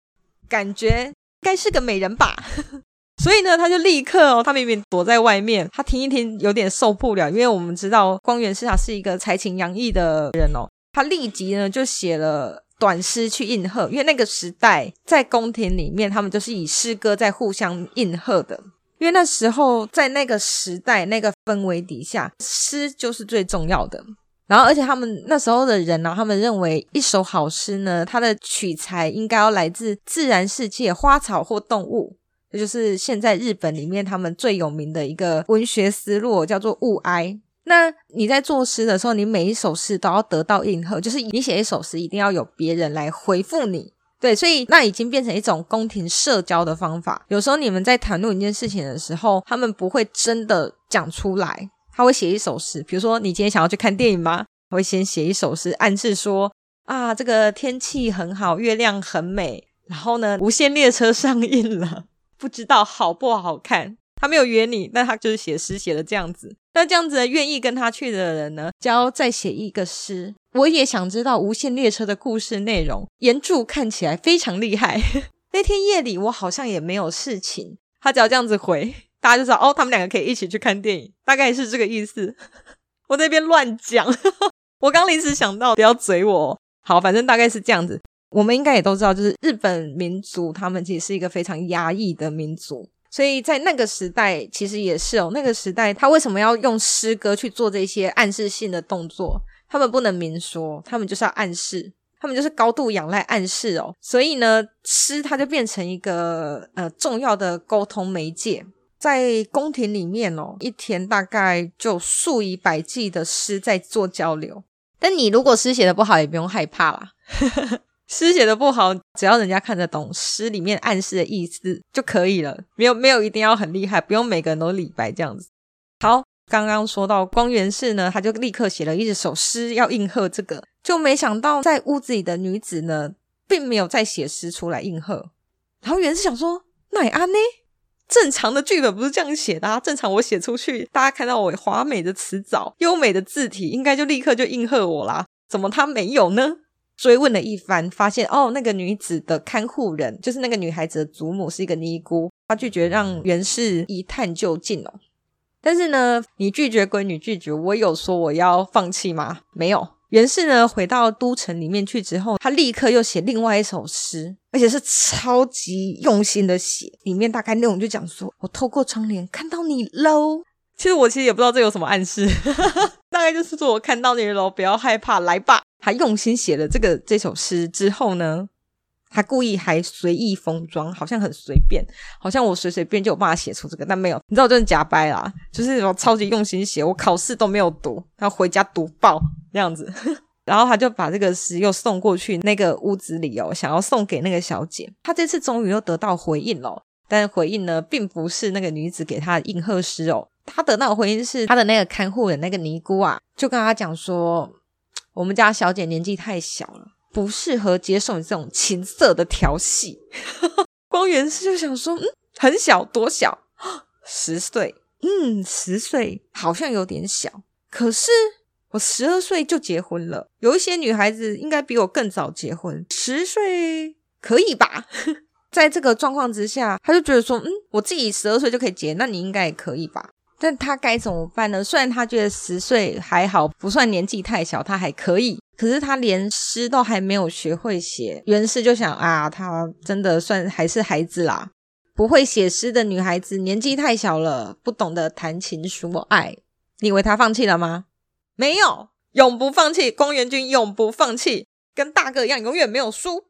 感觉该是个美人吧。所以呢，他就立刻哦，他明明躲在外面，他听一听有点受不了，因为我们知道光源氏他是一个才情洋溢的人哦。他立即呢就写了短诗去应和，因为那个时代在宫廷里面，他们就是以诗歌在互相应和的。因为那时候在那个时代那个氛围底下，诗就是最重要的。然后，而且他们那时候的人呢、啊，他们认为一首好诗呢，它的取材应该要来自自然世界、花草或动物。这就是现在日本里面他们最有名的一个文学思路，叫做物哀。那你在作诗的时候，你每一首诗都要得到应和，就是你写一首诗，一定要有别人来回复你。对，所以那已经变成一种宫廷社交的方法。有时候你们在谈论一件事情的时候，他们不会真的讲出来，他会写一首诗。比如说，你今天想要去看电影吗？他会先写一首诗，暗示说啊，这个天气很好，月亮很美。然后呢，无限列车上映了，不知道好不好看。他没有约你，但他就是写诗写的这样子。那这样子愿意跟他去的人呢，就要再写一个诗。我也想知道无限列车的故事内容。原著看起来非常厉害。那天夜里我好像也没有事情，他只要这样子回，大家就知道哦，他们两个可以一起去看电影，大概是这个意思。我在那边乱讲，我刚临时想到，不要嘴我。好，反正大概是这样子。我们应该也都知道，就是日本民族，他们其实是一个非常压抑的民族，所以在那个时代，其实也是哦。那个时代，他为什么要用诗歌去做这些暗示性的动作？他们不能明说，他们就是要暗示，他们就是高度仰赖暗示哦。所以呢，诗它就变成一个呃重要的沟通媒介，在宫廷里面哦，一天大概就数以百计的诗在做交流。但你如果诗写的不好，也不用害怕啦。诗写的不好，只要人家看得懂诗里面暗示的意思就可以了，没有没有一定要很厉害，不用每个人都李白这样子。好。刚刚说到光源氏呢，他就立刻写了一首诗要应和这个，就没想到在屋子里的女子呢，并没有再写诗出来应和。然后源氏想说，奈安呢？正常的剧本不是这样写的啊，正常我写出去，大家看到我华美的词藻、优美的字体，应该就立刻就应和我啦。怎么他没有呢？追问了一番，发现哦，那个女子的看护人，就是那个女孩子的祖母，是一个尼姑，她拒绝让源氏一探究竟哦。但是呢，你拒绝归你拒绝，我有说我要放弃吗？没有。源氏呢，回到都城里面去之后，他立刻又写另外一首诗，而且是超级用心的写。里面大概内容就讲说：“我透过窗帘看到你喽。”其实我其实也不知道这有什么暗示，大概就是说我看到你喽，不要害怕，来吧。他用心写了这个这首诗之后呢，他故意还随意封装，好像很随便，好像我随随便就有办法写出这个，但没有。你知道我真的假掰啦，就是我超级用心写，我考试都没有读，然后回家读报这样子。然后他就把这个诗又送过去那个屋子里哦，想要送给那个小姐。他这次终于又得到回应了，但是回应呢，并不是那个女子给他的应和诗哦，他得到的回应是他的那个看护的那个尼姑啊，就跟他讲说，我们家小姐年纪太小了。不适合接受你这种情色的调戏。光源氏就想说，嗯，很小，多小？十岁？嗯，十岁好像有点小。可是我十二岁就结婚了，有一些女孩子应该比我更早结婚，十岁可以吧？在这个状况之下，他就觉得说，嗯，我自己十二岁就可以结，那你应该也可以吧？但他该怎么办呢？虽然他觉得十岁还好，不算年纪太小，他还可以。可是他连诗都还没有学会写，袁氏就想啊，他真的算还是孩子啦，不会写诗的女孩子年纪太小了，不懂得谈情说爱。你以为他放弃了吗？没有，永不放弃。光源君永不放弃，跟大哥一样，永远没有输。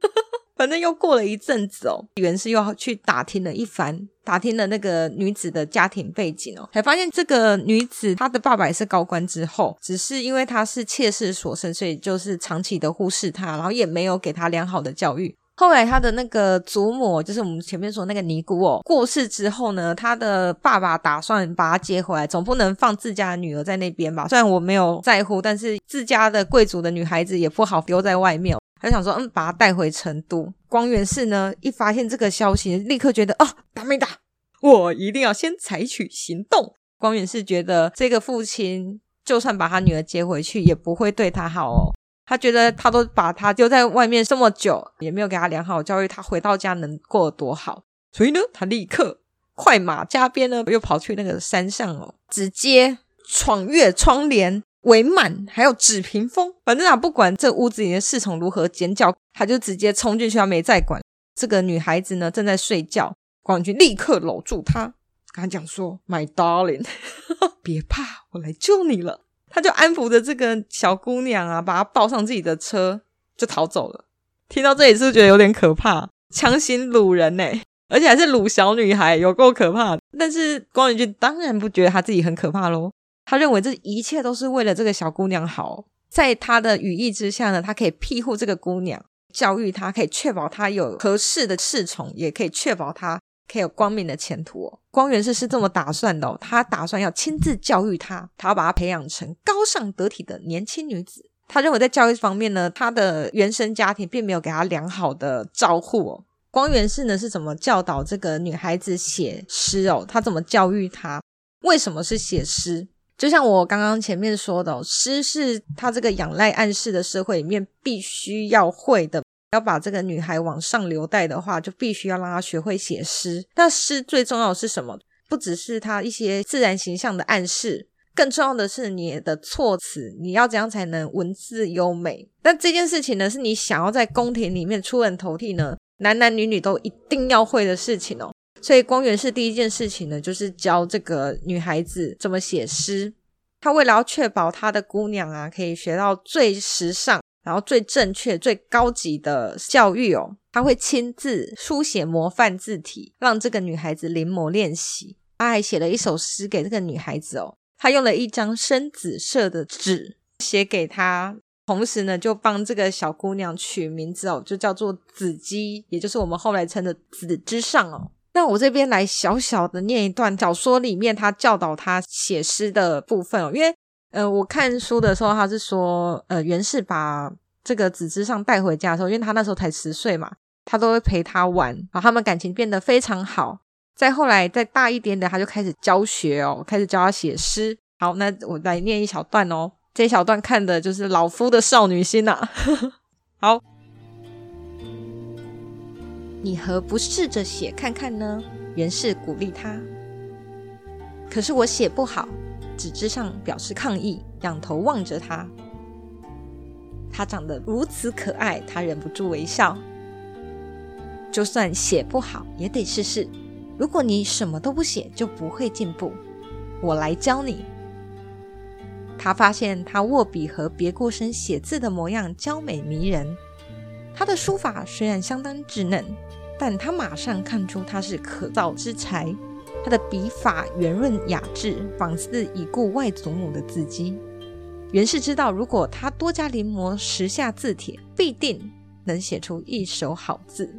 反正又过了一阵子哦，袁氏又去打听了一番，打听了那个女子的家庭背景哦，才发现这个女子她的爸爸也是高官之后，只是因为她是妾室所生，所以就是长期的忽视她，然后也没有给她良好的教育。后来她的那个祖母，就是我们前面说那个尼姑哦，过世之后呢，她的爸爸打算把她接回来，总不能放自家的女儿在那边吧？虽然我没有在乎，但是自家的贵族的女孩子也不好丢在外面。他想说，嗯，把他带回成都。光源氏呢，一发现这个消息，立刻觉得，哦，打没打？我一定要先采取行动。光源氏觉得，这个父亲就算把他女儿接回去，也不会对他好哦。他觉得，他都把他丢在外面这么久，也没有给他良好教育，他回到家能过得多好？所以呢，他立刻快马加鞭呢，又跑去那个山上哦，直接闯越窗帘。帷幔还有纸屏风，反正啊，不管这屋子里的侍从如何尖叫，他就直接冲进去，他没再管。这个女孩子呢，正在睡觉，光源君立刻搂住她，跟他讲说：“My darling，别怕，我来救你了。”他就安抚着这个小姑娘啊，把她抱上自己的车，就逃走了。听到这里是不是觉得有点可怕？强行掳人呢，而且还是掳小女孩，有够可怕。但是光源君当然不觉得他自己很可怕喽。他认为这一切都是为了这个小姑娘好，在他的羽翼之下呢，他可以庇护这个姑娘，教育她，可以确保她有合适的侍从，也可以确保她可以有光明的前途哦。光源氏是这么打算的哦，他打算要亲自教育她，他要把她培养成高尚得体的年轻女子。他认为在教育方面呢，他的原生家庭并没有给他良好的照护哦。光源氏呢是怎么教导这个女孩子写诗哦？他怎么教育她？为什么是写诗？就像我刚刚前面说的，诗是他这个仰赖暗示的社会里面必须要会的。要把这个女孩往上流带的话，就必须要让她学会写诗。那诗最重要的是什么？不只是她一些自然形象的暗示，更重要的是你的措辞，你要怎样才能文字优美？但这件事情呢，是你想要在宫廷里面出人头地呢，男男女女都一定要会的事情哦。所以光源氏第一件事情呢，就是教这个女孩子怎么写诗。他为了要确保他的姑娘啊，可以学到最时尚。然后最正确、最高级的教育哦，他会亲自书写模范字体，让这个女孩子临摹练习。他还写了一首诗给这个女孩子哦，他用了一张深紫色的纸写给她，同时呢，就帮这个小姑娘取名字哦，就叫做紫姬，也就是我们后来称的紫之上哦。那我这边来小小的念一段小说里面他教导她写诗的部分哦，因为。呃，我看书的时候，他是说，呃，袁氏把这个紫之上带回家的时候，因为他那时候才十岁嘛，他都会陪他玩，然后他们感情变得非常好。再后来再大一点点，他就开始教学哦，开始教他写诗。好，那我来念一小段哦，这一小段看的就是老夫的少女心呐、啊。好，你何不试着写看看呢？源氏鼓励他。可是我写不好。纸之上表示抗议，仰头望着他。他长得如此可爱，他忍不住微笑。就算写不好，也得试试。如果你什么都不写，就不会进步。我来教你。他发现他握笔和别过身写字的模样娇美迷人。他的书法虽然相当稚嫩，但他马上看出他是可造之材。他的笔法圆润雅致，仿似已故外祖母的字迹。源氏知道，如果他多加临摹，时下字帖，必定能写出一手好字。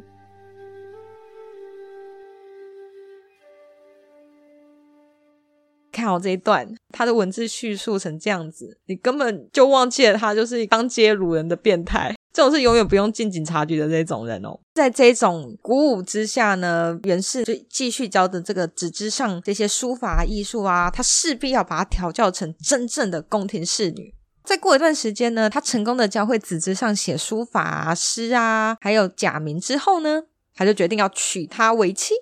看好这一段，他的文字叙述成这样子，你根本就忘记了他就是当街掳人的变态。这种是永远不用进警察局的这种人哦，在这种鼓舞之下呢，袁氏就继续教的这个纸之上这些书法艺术啊，他势必要把它调教成真正的宫廷侍女。再过一段时间呢，他成功的教会纸之上写书法啊、诗啊，还有假名之后呢，他就决定要娶她为妻。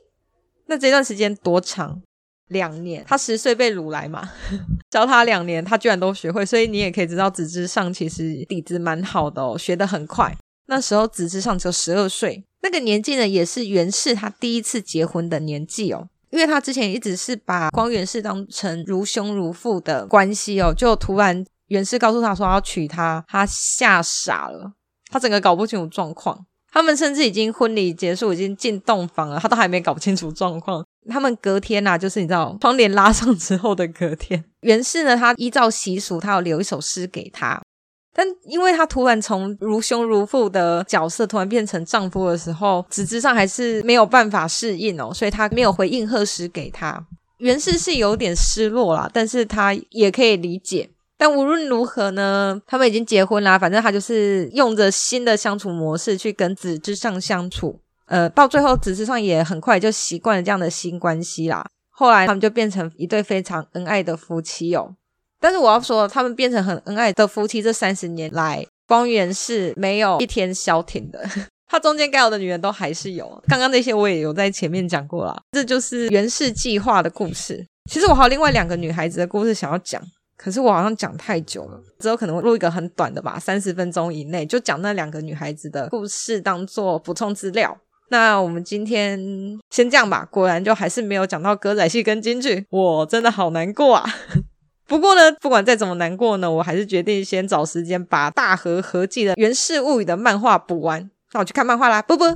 那这段时间多长？两年，他十岁被掳来嘛，教他两年，他居然都学会，所以你也可以知道纸之上其实底子蛮好的哦，学得很快。那时候纸之上只有十二岁，那个年纪呢，也是袁氏他第一次结婚的年纪哦，因为他之前一直是把光源氏当成如兄如父的关系哦，就突然源氏告诉他说要娶她，他吓傻了，他整个搞不清楚状况。他们甚至已经婚礼结束，已经进洞房了，他都还没搞清楚状况。他们隔天呐、啊，就是你知道，窗帘拉上之后的隔天，袁氏呢，他依照习俗，他要留一首诗给他。但因为他突然从如兄如父的角色突然变成丈夫的时候，子之上还是没有办法适应哦，所以他没有回应贺诗给他。袁氏是有点失落啦，但是他也可以理解。但无论如何呢，他们已经结婚啦。反正他就是用着新的相处模式去跟子之上相处。呃，到最后纸之上也很快就习惯了这样的新关系啦。后来他们就变成一对非常恩爱的夫妻哦。但是我要说，他们变成很恩爱的夫妻这三十年来，光源是没有一天消停的。他中间该有的女人都还是有。刚刚那些我也有在前面讲过啦。这就是源氏计划的故事。其实我还有另外两个女孩子的故事想要讲。可是我好像讲太久了，之后可能会录一个很短的吧，三十分钟以内就讲那两个女孩子的故事，当做补充资料。那我们今天先这样吧。果然就还是没有讲到歌仔戏跟京剧，我真的好难过啊。不过呢，不管再怎么难过呢，我还是决定先找时间把大和合记的《源氏物语》的漫画补完。那我去看漫画啦，啵啵。